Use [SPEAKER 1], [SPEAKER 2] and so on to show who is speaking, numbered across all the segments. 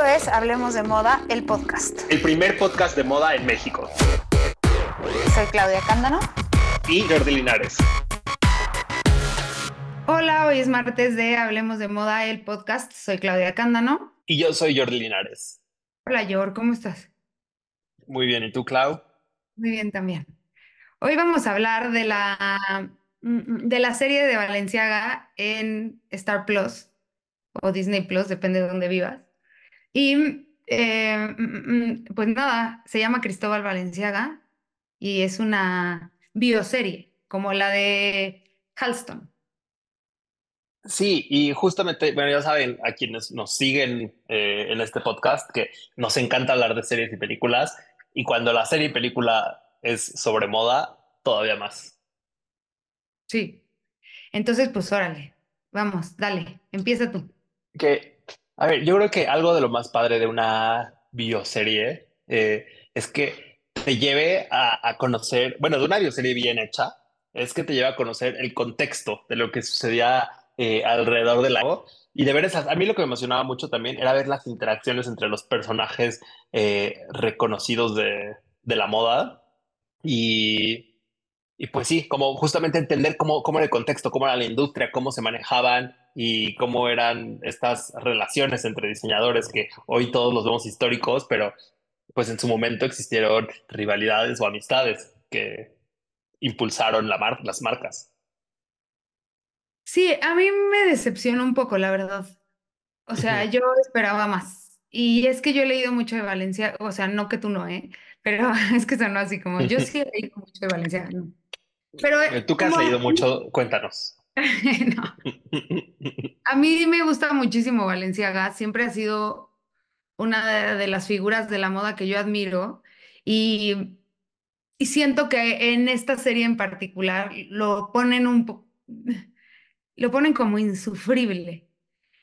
[SPEAKER 1] Esto es Hablemos de Moda, el podcast.
[SPEAKER 2] El primer podcast de moda en México.
[SPEAKER 1] Soy Claudia Cándano.
[SPEAKER 2] Y Jordi Linares.
[SPEAKER 1] Hola, hoy es martes de Hablemos de Moda, el podcast. Soy Claudia Cándano.
[SPEAKER 2] Y yo soy Jordi Linares.
[SPEAKER 1] Hola, Jor, ¿cómo estás?
[SPEAKER 2] Muy bien, ¿y tú, Clau?
[SPEAKER 1] Muy bien también. Hoy vamos a hablar de la, de la serie de Valenciaga en Star Plus o Disney Plus, depende de dónde vivas. Y eh, pues nada, se llama Cristóbal Valenciaga y es una bioserie, como la de Halston.
[SPEAKER 2] Sí, y justamente, bueno, ya saben, a quienes nos siguen eh, en este podcast, que nos encanta hablar de series y películas, y cuando la serie y película es sobre moda, todavía más.
[SPEAKER 1] Sí. Entonces, pues órale, vamos, dale, empieza tú.
[SPEAKER 2] Que, a ver, yo creo que algo de lo más padre de una bioserie eh, es que te lleve a, a, conocer, bueno, de una bioserie bien hecha, es que te lleva a conocer el contexto de lo que sucedía eh, alrededor del lago. Y de ver esas, a mí lo que me emocionaba mucho también era ver las interacciones entre los personajes eh, reconocidos de, de, la moda. Y, y, pues sí, como justamente entender cómo, cómo era el contexto, cómo era la industria, cómo se manejaban y cómo eran estas relaciones entre diseñadores que hoy todos los vemos históricos, pero pues en su momento existieron rivalidades o amistades que impulsaron la mar las marcas.
[SPEAKER 1] Sí, a mí me decepcionó un poco, la verdad. O sea, yo esperaba más. Y es que yo he leído mucho de Valencia, o sea, no que tú no, ¿eh? Pero es que sonó así como, yo sí he leído mucho de Valencia. No. Pero,
[SPEAKER 2] eh, tú que has leído mucho, cuéntanos.
[SPEAKER 1] A mí me gusta muchísimo Valenciaga, siempre ha sido una de las figuras de la moda que yo admiro y, y siento que en esta serie en particular lo ponen un lo ponen como insufrible.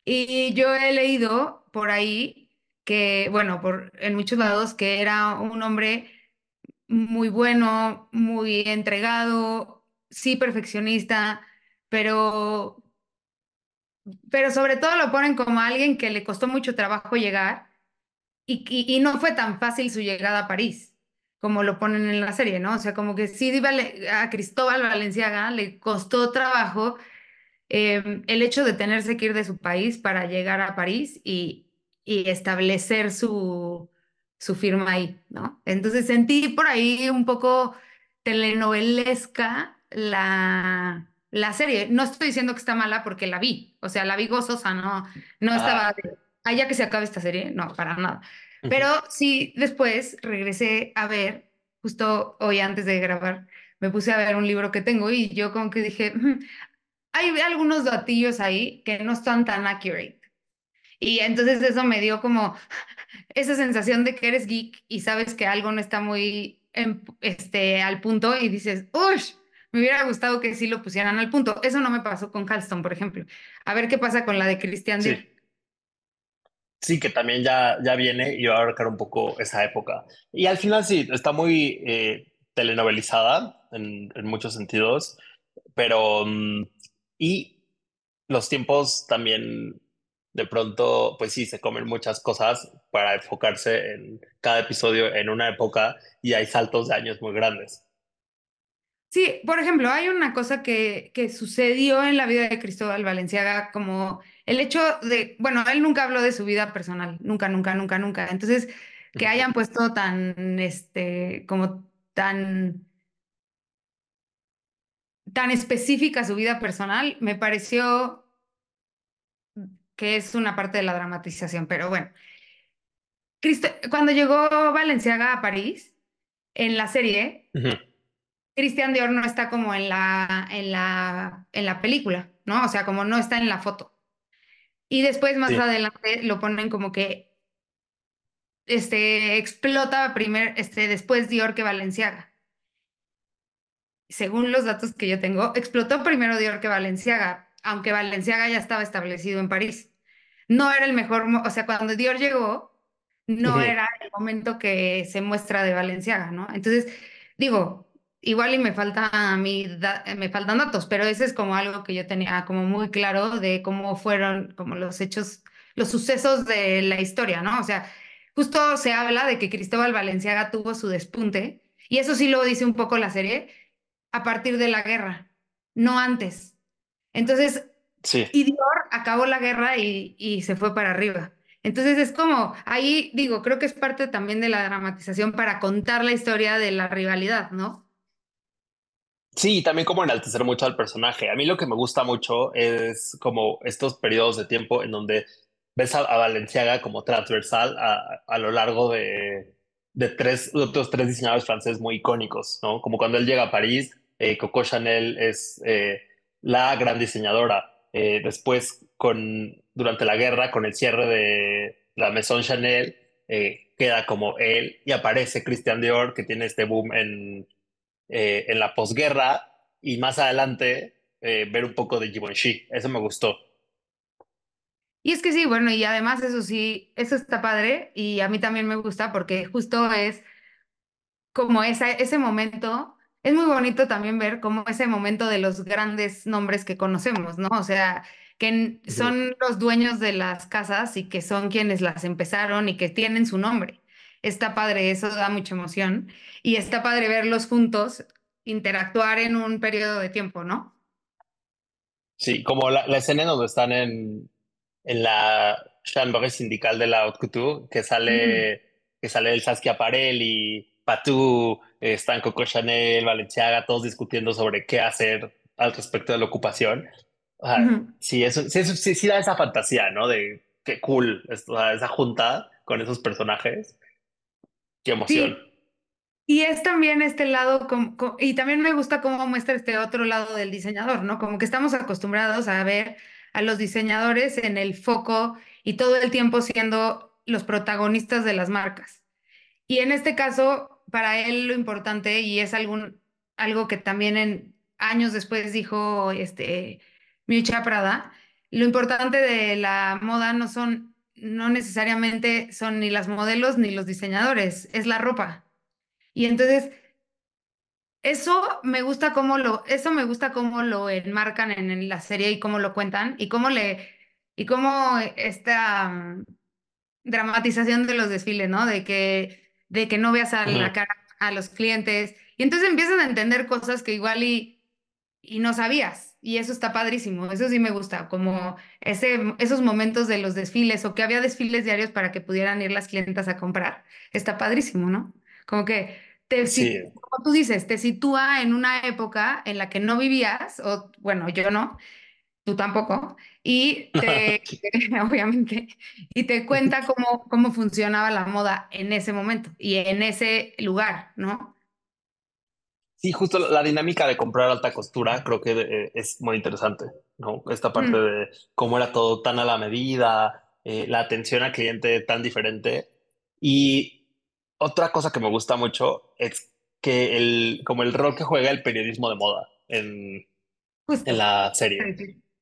[SPEAKER 1] Y yo he leído por ahí que, bueno, por, en muchos lados, que era un hombre muy bueno, muy entregado, sí perfeccionista, pero, pero sobre todo lo ponen como alguien que le costó mucho trabajo llegar y, y, y no fue tan fácil su llegada a París como lo ponen en la serie, ¿no? O sea, como que sí a Cristóbal Valenciaga le costó trabajo eh, el hecho de tenerse que ir de su país para llegar a París y, y establecer su, su firma ahí, ¿no? Entonces sentí por ahí un poco telenovelesca la, la serie. No estoy diciendo que está mala porque la vi, o sea, la vi gozosa, no, no estaba, ah. ya que se acabe esta serie, no, para nada. Pero sí, después regresé a ver, justo hoy antes de grabar, me puse a ver un libro que tengo y yo como que dije, hay algunos datillos ahí que no están tan accurate. Y entonces eso me dio como esa sensación de que eres geek y sabes que algo no está muy este, al punto y dices, ¡ush! Me hubiera gustado que sí lo pusieran al punto. Eso no me pasó con Halston, por ejemplo. A ver qué pasa con la de Christian
[SPEAKER 2] sí. Sí, que también ya, ya viene y va a abarcar un poco esa época. Y al final sí, está muy eh, telenovelizada en, en, muchos sentidos, pero um, y los tiempos también de pronto, pues sí, se comen muchas cosas para enfocarse en cada episodio en una época y hay saltos de años muy grandes.
[SPEAKER 1] Sí, por ejemplo, hay una cosa que, que sucedió en la vida de Cristóbal Valenciaga, como el hecho de, bueno, él nunca habló de su vida personal, nunca, nunca, nunca, nunca. Entonces, que hayan puesto tan, este, como tan tan específica su vida personal, me pareció que es una parte de la dramatización, pero bueno. Cristo, cuando llegó Valenciaga a París, en la serie, uh -huh. Cristian Dior no está como en la, en, la, en la película, ¿no? O sea, como no está en la foto. Y después, más sí. adelante, lo ponen como que este, explota primer, este, después Dior que Valenciaga según los datos que yo tengo, explotó primero Dior que Valenciaga, aunque Valenciaga ya estaba establecido en París. No era el mejor, o sea, cuando Dior llegó, no uh -huh. era el momento que se muestra de Valenciaga, ¿no? Entonces, digo, igual y me falta a mí, me faltan datos, pero ese es como algo que yo tenía como muy claro de cómo fueron como los hechos los sucesos de la historia, ¿no? O sea, justo se habla de que Cristóbal Valenciaga tuvo su despunte, y eso sí lo dice un poco la serie, a partir de la guerra, no antes. Entonces,
[SPEAKER 2] Sí.
[SPEAKER 1] y Dior acabó la guerra y, y se fue para arriba. Entonces es como, ahí digo, creo que es parte también de la dramatización para contar la historia de la rivalidad, ¿no?
[SPEAKER 2] Sí, también como enaltecer mucho al personaje. A mí lo que me gusta mucho es como estos periodos de tiempo en donde ves a, a Balenciaga como transversal a, a lo largo de, de tres, de tres diseñadores franceses muy icónicos, ¿no? Como cuando él llega a París, eh, Coco Chanel es eh, la gran diseñadora. Eh, después, con, durante la guerra, con el cierre de la Maison Chanel, queda como él y aparece Christian Dior, que tiene este boom en eh, en la posguerra y más adelante eh, ver un poco de Givenchy. Eso me gustó.
[SPEAKER 1] Y es que sí, bueno, y además eso sí, eso está padre y a mí también me gusta porque justo es como esa, ese momento, es muy bonito también ver como ese momento de los grandes nombres que conocemos, ¿no? O sea, que son los dueños de las casas y que son quienes las empezaron y que tienen su nombre. Está padre, eso da mucha emoción y está padre verlos juntos interactuar en un periodo de tiempo, ¿no?
[SPEAKER 2] Sí, como la, la escena en donde están en, en la chambre sindical de la Haute Couture, que
[SPEAKER 1] Ujú,
[SPEAKER 2] sale, que sale el Saskia Parelli, eh, están Coco Chanel, Balenciaga, todos discutiendo sobre qué hacer al respecto de la ocupación. O sea, sí, eso, sí, eso- sí, sí da esa fantasía, ¿no? De qué cool, esto, o sea, esa junta con esos personajes, qué emoción.
[SPEAKER 1] Sí, Y es también este lado, y también me gusta cómo muestra este otro lado del diseñador, ¿no? Como que estamos acostumbrados a ver a los diseñadores en el foco y todo el tiempo siendo los protagonistas de las marcas. Y en este caso, para él lo importante, y es algún, algo que también en años después dijo este, Miuccia Prada, lo importante de la moda no son, no necesariamente son ni las modelos ni los diseñadores, es la ropa. Y entonces eso me gusta cómo lo, eso me gusta cómo lo enmarcan en, en la serie y cómo lo cuentan y cómo le, y cómo esta mm, dramatización de los desfiles, ¿no? De que, de que no veas a la cara a los clientes. Y entonces empiezas a entender cosas que igual y, y no sabías. Y eso está padrísimo. Eso sí me gusta, como ese, esos momentos de los desfiles o que había desfiles diarios para que pudieran ir las clientas a comprar. Está padrísimo, ¿no? Como que te,
[SPEAKER 2] Sí.
[SPEAKER 1] como tú dices, te sitúa en una época en la que no vivías, o bueno, yo no, tú tampoco, y te, obviamente, y te cuenta cómo, cómo funcionaba la moda en ese momento y en ese lugar, ¿no?
[SPEAKER 2] Sí, justo la, la dinámica de comprar alta costura creo que eh, es muy interesante, ¿no? Esta parte
[SPEAKER 1] Mm,
[SPEAKER 2] de cómo era todo tan a la medida, eh, la atención al cliente tan diferente. Y otra cosa que me gusta mucho es que el, como el rol que juega el periodismo de moda en, en la serie.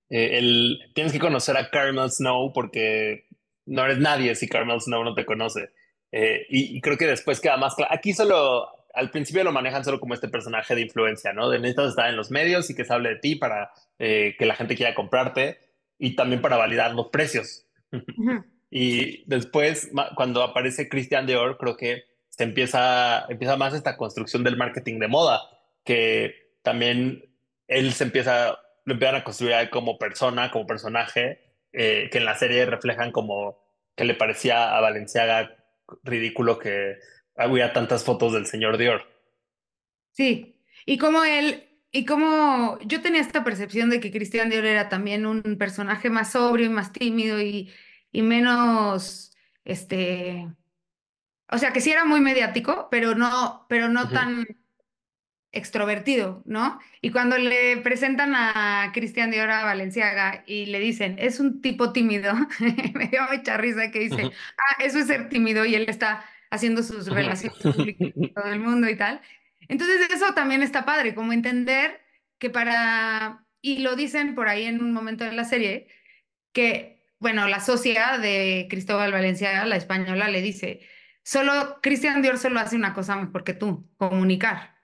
[SPEAKER 2] Eh, el, tienes que conocer a Carmel Snow porque no eres nadie si Carmel Snow no te conoce. Y, y creo que después queda más claro. Aquí solo, al principio lo manejan solo como este personaje de influencia, ¿no? De necesitas estar en los medios y que se hable de ti para eh, que la gente quiera comprarte y también para validar los precios. Y después, cuando aparece Christian Dior, creo que se empieza, empieza más esta construcción del marketing de moda, que también él se empieza, lo empiezan a construir como persona, como personaje, eh, que en la serie reflejan como que le parecía a Valenciaga ridículo que hubiera tantas fotos del señor Dior.
[SPEAKER 1] Sí, y como él, y como yo tenía esta percepción de que Christian Dior era también un personaje más sobrio y más tímido y, y menos, este, o sea, que sí era muy mediático, pero no, pero no tan extrovertido, ¿no? Y cuando le presentan a Christian Dior a Valenciaga y le dicen, es un tipo tímido, me dio mucha risa que dice, ah, eso es ser tímido y él está haciendo sus relaciones públicas con todo el mundo y tal. Entonces eso también está padre, como entender que para, y lo dicen por ahí en un momento de la serie, que, bueno, la socia de Cristóbal Valenciaga, la española, le dice, solo, Christian Dior solo hace una cosa mejor que tú, comunicar.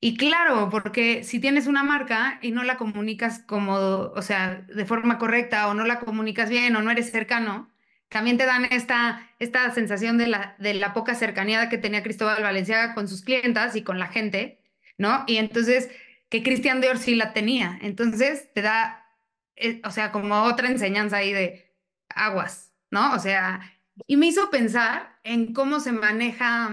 [SPEAKER 1] Y claro, porque si tienes una marca y no la comunicas como, o sea, de forma correcta o no la comunicas bien o no eres cercano, también te dan esta, esta sensación de la, de la poca cercanía que tenía Cristóbal Valenciaga con sus clientas y con la gente, ¿no? Y entonces, que Cristian Dior sí la tenía. Entonces, te da, eh, o sea, como otra enseñanza ahí de aguas, ¿no? O sea, y me hizo pensar en cómo se maneja,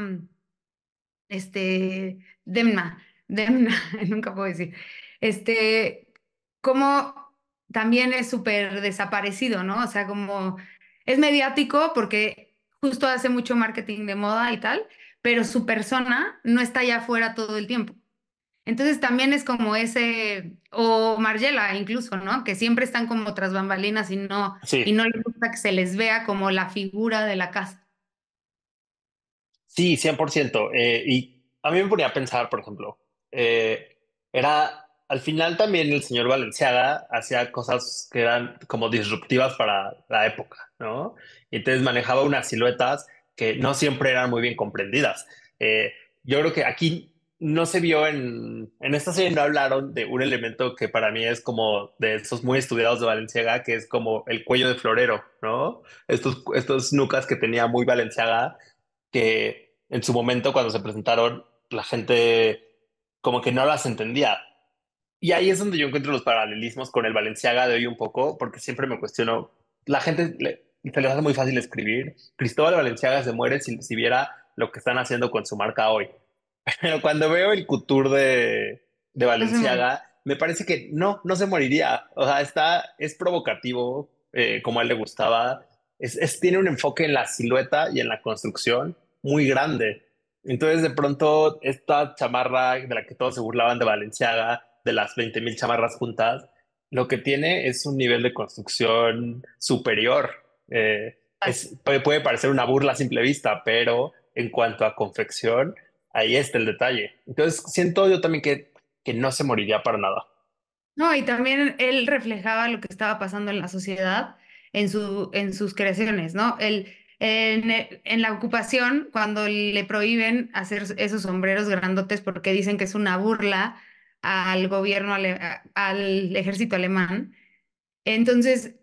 [SPEAKER 1] este, Demna, Demna, nunca puedo decir, este, cómo también es súper desaparecido, ¿no? O sea, como es mediático porque justo hace mucho marketing de moda y tal, pero su persona no está allá afuera todo el tiempo. Entonces también es como ese, o Margela incluso, ¿no? Que siempre están como tras bambalinas y no, y no les gusta que se les vea como la figura de la casa.
[SPEAKER 2] Sí, 100%. Eh, y a mí me ponía a pensar, por ejemplo, eh, era al final también el señor Valenciaga hacía cosas que eran como disruptivas para la época, ¿no? Y entonces manejaba unas siluetas que no siempre eran muy bien comprendidas. Eh, yo creo que aquí no se vio en, en esta serie, no hablaron de un elemento que para mí es como de estos muy estudiados de Valenciaga, que es como el cuello de florero, ¿no? Estos, estos nucas que tenía muy Valenciaga, que en su momento cuando se presentaron, la gente como que no las entendía y ahí es donde yo encuentro los paralelismos con el Valenciaga de hoy un poco, porque siempre me cuestiono, la gente se les hace muy fácil escribir, Cristóbal Valenciaga se muere si, si viera lo que están haciendo con su marca hoy. Pero cuando veo el couture de, de Valenciaga, me parece que no, no se moriría. O sea, está, es provocativo, eh, como a él le gustaba. Es, es, tiene un enfoque en la silueta y en la construcción muy grande. Entonces, de pronto, esta chamarra de la que todos se burlaban de Valenciaga, de las 20.000 chamarras juntas, lo que tiene es un nivel de construcción superior. Eh, puede, parecer una burla a simple vista, pero en cuanto a confección, ahí está el detalle. Entonces, siento yo también que, que no se moriría para nada.
[SPEAKER 1] No, y también él reflejaba lo que estaba pasando en la sociedad en, su, en sus creaciones, ¿no? Él, en, en, la ocupación, cuando le prohíben hacer esos sombreros grandotes porque dicen que es una burla al gobierno, al ejército alemán. Entonces,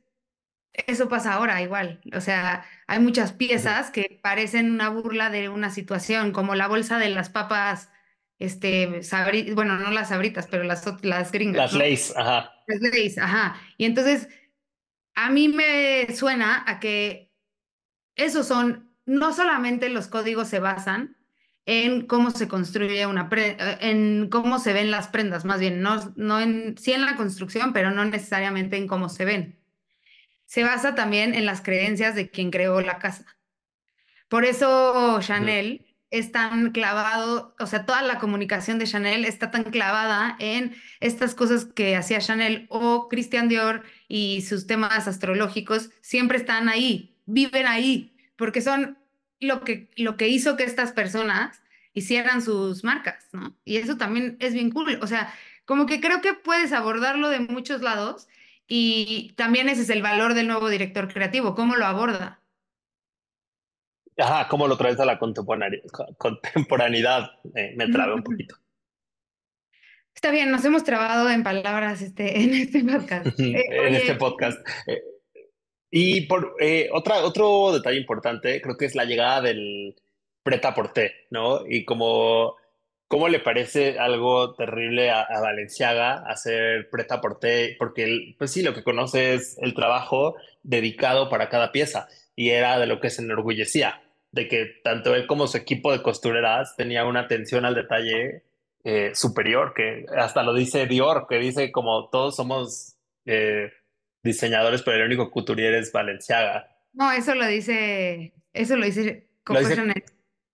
[SPEAKER 1] eso pasa ahora igual. O sea, hay muchas piezas que parecen una burla de una situación, como la bolsa de las papas, este, bueno, no las sabritas, pero las, las gringas.
[SPEAKER 2] Las leyes, ajá.
[SPEAKER 1] Las leyes, ajá. Y entonces, a mí me suena a que esos son, no solamente los códigos se basan en cómo se construye una prenda, en cómo se ven las prendas, más bien, no, no en, sí en la construcción, pero no necesariamente en cómo se ven. Se basa también en las creencias de quien creó la casa. Por eso Chanel es tan clavado, o sea, toda la comunicación de Chanel está tan clavada en estas cosas que hacía Chanel o Christian Dior y sus temas astrológicos siempre están ahí, viven ahí, porque son lo que, lo que hizo que estas personas hicieran sus marcas, ¿no? Y eso también es bien cool. O sea, como que creo que puedes abordarlo de muchos lados y también ese es el valor del nuevo director creativo, cómo lo aborda.
[SPEAKER 2] Ajá, cómo lo traes a la contemporaneidad. me trabé un poquito.
[SPEAKER 1] Está bien, nos hemos trabado en palabras este, en este podcast.
[SPEAKER 2] Eh, en este podcast. Eh, y por eh, otra, otro detalle importante, creo que es la llegada del preta por té, ¿no? Y como, ¿cómo le parece algo terrible a, Valenciaga hacer preta por té? Porque, él, pues sí, lo que conoce es el trabajo dedicado para cada pieza y era de lo que se enorgullecía, de que tanto él como su equipo de costureras tenía una atención al detalle eh, superior, que hasta lo dice Dior, que dice como todos somos... Eh, diseñadores, pero el único couturier es Valenciaga.
[SPEAKER 1] No, eso lo dice, eso lo dice Coco Chanel.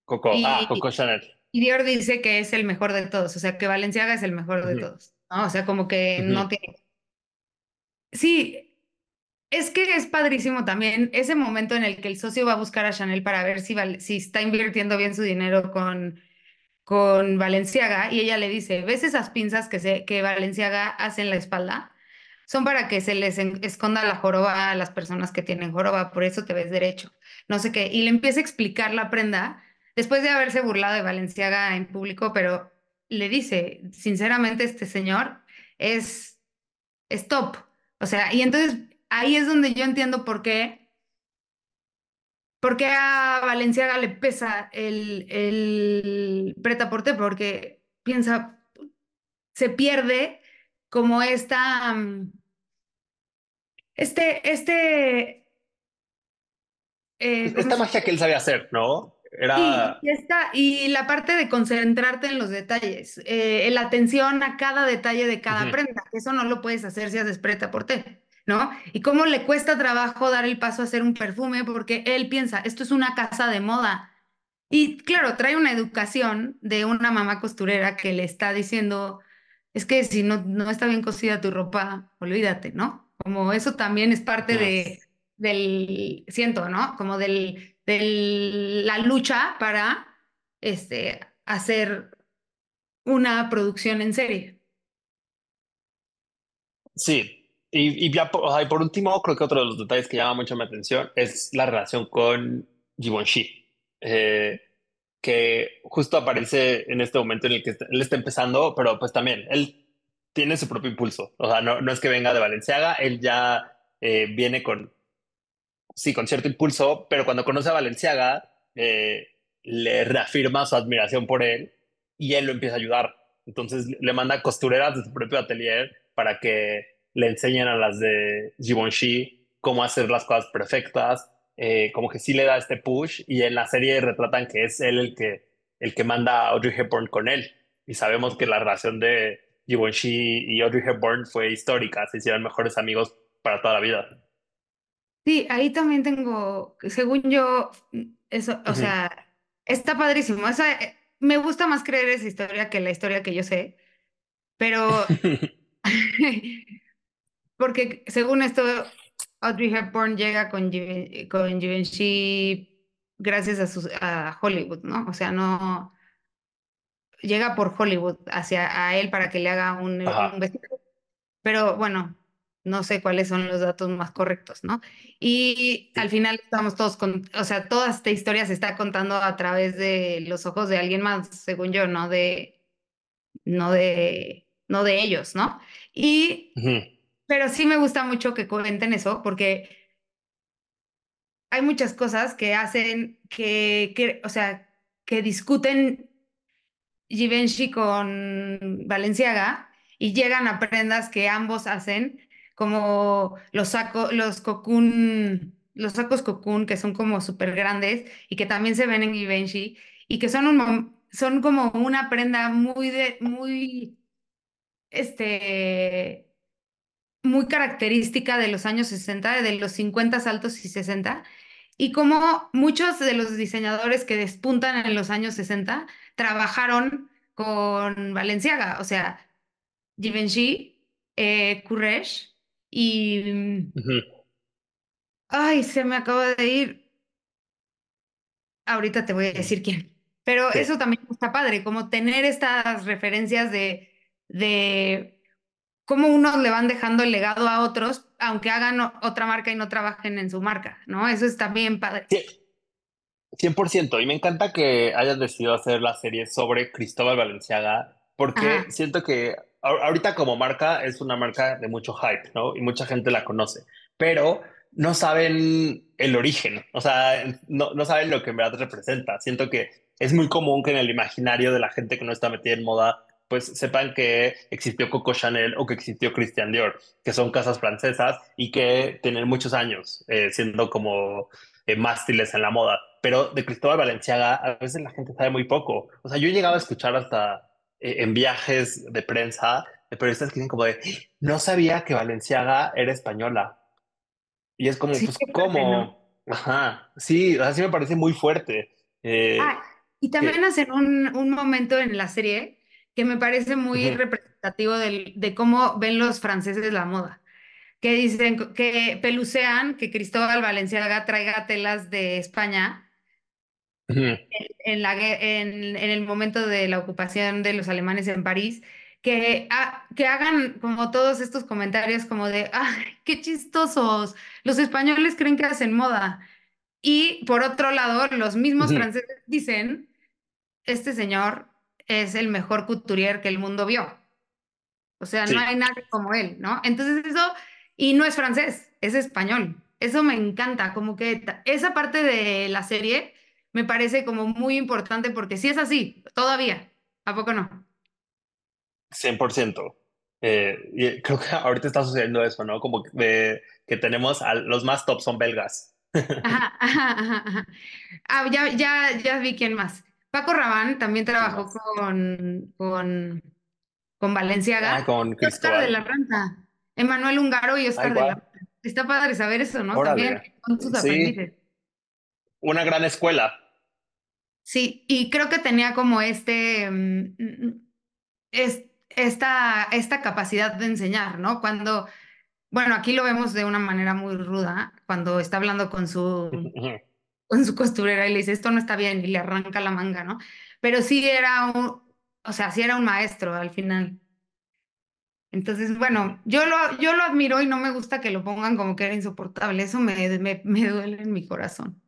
[SPEAKER 2] Coco, ah, Coco Chanel.
[SPEAKER 1] Y Dior dice que es el mejor de todos, o sea, que Valenciaga es el mejor de todos, ¿no? O sea, como que no tiene... Sí, es que es padrísimo también ese momento en el que el socio va a buscar a Chanel para ver si, si está invirtiendo bien su dinero con, con Valenciaga y ella le dice, ¿ves esas pinzas que, se, que Valenciaga hace en la espalda? Son para que se les esconda la joroba a las personas que tienen joroba, por eso te ves derecho, no sé qué. Y le empieza a explicar la prenda, después de haberse burlado de Valenciaga en público, pero le dice, sinceramente, este señor es, es top. O sea, y entonces ahí es donde yo entiendo por qué ¿Por qué a Valenciaga le pesa el, el preta-porter? Porque piensa, se pierde como esta, mm, este, este, eh, ¿cómo
[SPEAKER 2] Esta magia que él sabía hacer, ¿no? Era...
[SPEAKER 1] y esta, y la parte de concentrarte en los detalles, eh, la atención a cada detalle de cada prenda, que eso no lo puedes hacer si haces preta por té, ¿no? Y cómo le cuesta trabajo dar el paso a hacer un perfume porque él piensa, esto es una casa de moda. Y claro, trae una educación de una mamá costurera que le está diciendo, es que si no, no está bien cosida tu ropa, olvídate, ¿no? Como eso también es parte de, del, siento, ¿no? Como del, del, la lucha para este, hacer una producción en serie.
[SPEAKER 2] Sí, y, y ya por, o sea, y por último, creo que otro de los detalles que llama mucho mi atención es la relación con Givenchy, eh, que justo aparece en este momento en el que está- él está empezando, pero pues también él tiene su propio impulso, o sea, no, no es que venga de Valenciaga, él ya eh, viene con, sí, con cierto impulso, pero cuando conoce a Valenciaga, eh, le reafirma su admiración por él y él lo empieza a ayudar. Entonces le manda costureras de su propio atelier para que le enseñen a las de Givenchy cómo hacer las cosas perfectas, eh, como que sí le da este push y en la serie retratan que es él el que, el que manda a Audrey Hepburn con él. Y sabemos que la relación de Givenchy y Audrey Hepburn fue histórica, se hicieron mejores amigos para toda la vida.
[SPEAKER 1] Sí, ahí también tengo, según yo, eso, o sea, está padrísimo. O sea, eh, me gusta más creer esa historia que la historia que yo sé, pero Porque según esto, Audrey Hepburn llega con, Given- con Givenchy gracias a, sus, a Hollywood, ¿no? O sea, no llega por Hollywood hacia a él para que le haga un, un vestido. Pero bueno, no sé cuáles son los datos más correctos, ¿no? Y al final estamos todos con, o sea, toda esta historia se está contando a través de los ojos de alguien más, según yo, no de, no de, no de ellos, ¿no? Y. Pero sí me gusta mucho que comenten eso, porque hay muchas cosas que hacen que, que, o sea, que discuten Givenchy con Balenciaga y llegan a prendas que ambos hacen, como los sacos, los cocoon, los sacos cocoon, que son como súper grandes y que también se ven en Givenchy y que son un, son como una prenda muy de, muy, este muy característica de los años 60, de los 50 altos y 60, y como muchos de los diseñadores que despuntan en los años 60 trabajaron con Balenciaga, o sea, Givenchy, eh, Courrèges y... mm. Ay, se me acaba de ir. Ahorita te voy a decir quién. Pero
[SPEAKER 2] Sí.
[SPEAKER 1] eso también está padre, como tener estas referencias de, de cómo unos le van dejando el legado a otros, aunque hagan otra marca y no trabajen en su marca, ¿no? Eso está bien padre.
[SPEAKER 2] Sí, 100%. Y me encanta que hayas decidido hacer la serie sobre Cristóbal Valenciaga, porque
[SPEAKER 1] Ajá,
[SPEAKER 2] siento que ahorita como marca es una marca de mucho hype, ¿no? Y mucha gente la conoce, pero no saben el origen, o sea, no, no saben lo que en verdad representa. Siento que es muy común que en el imaginario de la gente que no está metida en moda, pues sepan que existió Coco Chanel o que existió Christian Dior, que son casas francesas y que tienen muchos años eh, siendo como eh, mástiles en la moda, pero de Cristóbal Valenciaga a veces la gente sabe muy poco. O sea, yo he llegado a escuchar hasta eh, en viajes de prensa de periodistas que dicen como de, no sabía que Valenciaga era española. Y es como,
[SPEAKER 1] sí,
[SPEAKER 2] pues,
[SPEAKER 1] fuerte, ¿no?
[SPEAKER 2] ¿cómo? Ajá, sí, así me parece muy fuerte.
[SPEAKER 1] Ah, y también hacen un, un momento en la serie que me parece muy representativo del- de cómo ven los franceses la moda, que dicen que pelucean que Cristóbal Valenciaga traiga telas de España en, la, gue- en, en el momento de la ocupación de los alemanes en París, que, ha- que hagan como todos estos comentarios como de, ¡ay, qué chistosos! Los españoles creen que hacen moda. Y por otro lado, los mismos franceses dicen, este señor es el mejor couturier que el mundo vio. O sea, no hay
[SPEAKER 2] sí,
[SPEAKER 1] nadie como él, ¿no? Entonces eso, y no es francés, es español. Eso me encanta, como que esa parte de la serie me parece como muy importante porque si es así, todavía, ¿a poco no?
[SPEAKER 2] 100%. Eh, creo que ahorita está sucediendo eso, ¿no? Como que, que tenemos a los más top son belgas.
[SPEAKER 1] Ajá, ajá, ajá, Ah, ya, ya, ya vi quién más. Paco Rabanne también trabajó con, con, con Valenciaga.
[SPEAKER 2] Ah, con
[SPEAKER 1] Oscar de la Renta. Emanuel Ungaro y Oscar de la Renta. Está padre saber eso, ¿no? También con sus aprendices.
[SPEAKER 2] Una gran escuela.
[SPEAKER 1] Sí, y creo que tenía como este, mm, mm, es, esta, esta capacidad de enseñar, ¿no? Cuando, bueno, aquí lo vemos de una manera muy ruda, cuando está hablando con su, con su costurera y le dice, esto no está bien, y le arranca la manga, ¿no? Pero sí era un, o sea, sí era un maestro al final. Entonces, bueno, yo lo, yo lo admiro y no me gusta que lo pongan como que era insoportable. Eso me, me, me duele en mi corazón.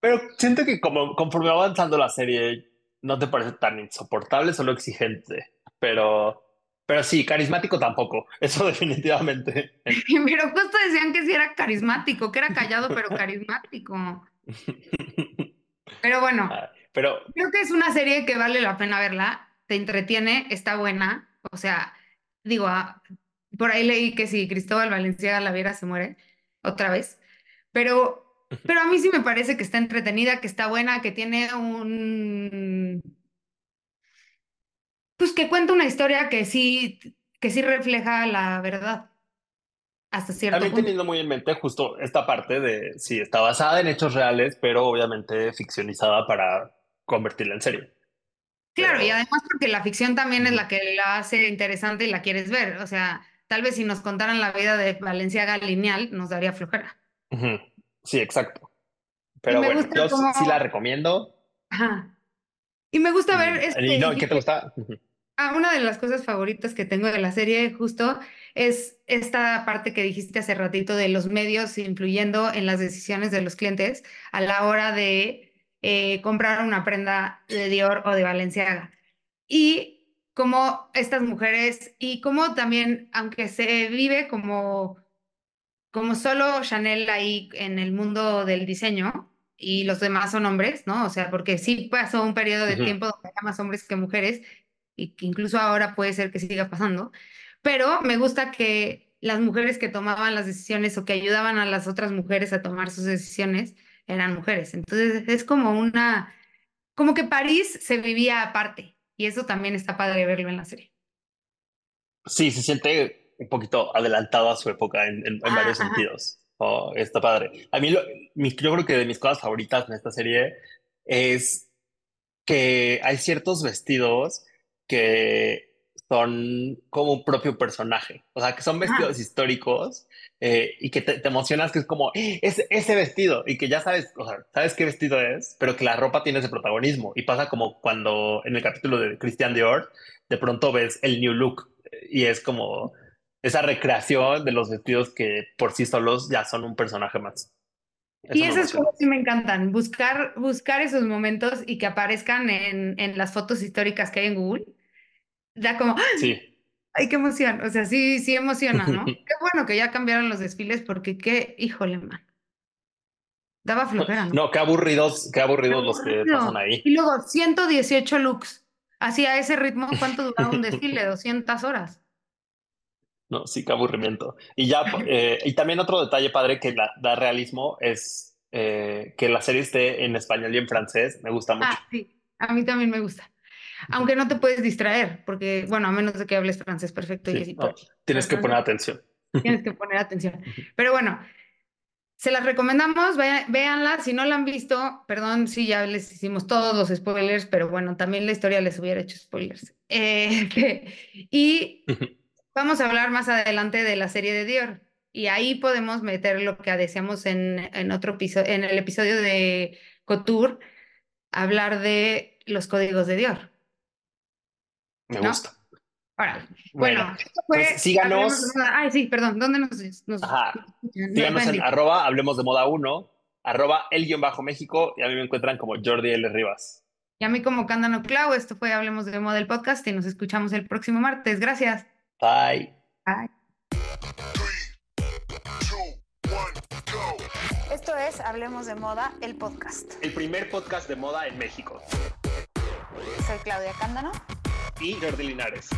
[SPEAKER 2] Pero siento que como conforme va avanzando la serie, no te parece tan insoportable, solo exigente. Pero, pero sí, carismático tampoco. Eso definitivamente.
[SPEAKER 1] pero justo decían que sí era carismático, que era callado, pero carismático. Pero bueno, ah,
[SPEAKER 2] pero...
[SPEAKER 1] creo que es una serie que vale la pena verla. Te entretiene, está buena. O sea, digo, ah, por ahí leí que si Cristóbal Valenciaga la viera se muere otra vez, pero, pero a mí sí me parece que está entretenida, que está buena, que tiene un... Pues que cuenta una historia que sí, que sí refleja la verdad. Hasta cierto
[SPEAKER 2] También teniendo muy en mente justo esta parte de, sí, está basada en hechos reales, pero obviamente ficcionizada para convertirla en serie.
[SPEAKER 1] Claro, y además porque la ficción también es la que la hace interesante y la quieres ver. O sea, tal vez si nos contaran la vida de Valenciaga lineal, nos daría flojera.
[SPEAKER 2] Sí, exacto. Pero bueno, yo sí la recomiendo.
[SPEAKER 1] Ajá. Y me gusta ver...
[SPEAKER 2] Este, no, ¿Qué te gusta?
[SPEAKER 1] Ah, una de las cosas favoritas que tengo de la serie justo es esta parte que dijiste hace ratito de los medios influyendo en las decisiones de los clientes a la hora de eh, comprar una prenda de Dior o de Valenciaga. Y como estas mujeres, y como también, aunque se vive como, como solo Chanel ahí en el mundo del diseño, y los demás son hombres, ¿no? O sea, porque sí pasó un periodo de tiempo donde hay más hombres que mujeres, y que incluso ahora puede ser que siga pasando, pero me gusta que las mujeres que tomaban las decisiones o que ayudaban a las otras mujeres a tomar sus decisiones, eran mujeres. Entonces es como una, como que París se vivía aparte y eso también está padre verlo en la serie.
[SPEAKER 2] Sí, se siente un poquito adelantado a su época en, varios sentidos. Oh, está padre. A mí, lo, yo creo que de mis cosas favoritas en esta serie es que hay ciertos vestidos que son como un propio personaje, o sea, que son vestidos históricos eh, y que te, emocionas que es como ¡Eh! ese, ese vestido y que ya sabes, o sea, sabes qué vestido es, pero que la ropa tiene ese protagonismo y pasa como cuando en el capítulo de Christian Dior de pronto ves el new look y es como esa recreación de los vestidos que por sí solos ya son un personaje más.
[SPEAKER 1] y esas cosas sí me encantan, buscar, buscar esos momentos y que aparezcan en, en las fotos históricas que hay en Google ya como,
[SPEAKER 2] sí.
[SPEAKER 1] ay, qué emoción, o sea, sí, sí emociona, ¿no? qué bueno que ya cambiaron los desfiles porque qué, híjole, man. Daba flojera, ¿no?
[SPEAKER 2] No, qué aburridos, qué aburridos los que pasan ahí.
[SPEAKER 1] Y luego 118 looks. Así a ese ritmo, ¿cuánto duraba un desfile? 200 horas.
[SPEAKER 2] No, sí, qué aburrimiento. Y ya, eh, y también otro detalle padre que da realismo es eh, que la serie esté en español y en francés. Me gusta mucho.
[SPEAKER 1] Ah, sí, a mí también me gusta aunque no te puedes distraer, porque, bueno, a menos de que hables francés perfecto. y
[SPEAKER 2] tienes que poner atención.
[SPEAKER 1] Tienes que poner atención. Pero bueno, se las recomendamos, véanla. Si no la han visto, perdón si ya les hicimos todos los spoilers, pero bueno, también la historia les hubiera hecho spoilers. Eh, y vamos a hablar más adelante de la serie de Dior. Y ahí podemos meter lo que decíamos en, en otro episodio, en el episodio de Couture, hablar de los códigos de Dior.
[SPEAKER 2] Me gusta.
[SPEAKER 1] Ahora, bueno,
[SPEAKER 2] pues síganos.
[SPEAKER 1] Ay, sí, perdón, ¿dónde nos,
[SPEAKER 2] Síganos en arroba, hablemos de moda 1, arroba el guion bajo México, y a mí me encuentran como Jordi L. Rivas.
[SPEAKER 1] Y a mí como Cándano Clau, esto fue Hablemos de Moda el podcast y nos escuchamos el próximo martes. Gracias.
[SPEAKER 2] Bye.
[SPEAKER 1] Bye. es Hablemos de Moda, el podcast.
[SPEAKER 2] El primer podcast de moda en México.
[SPEAKER 1] Soy Claudia Cándano.
[SPEAKER 2] Y Jordi Linares.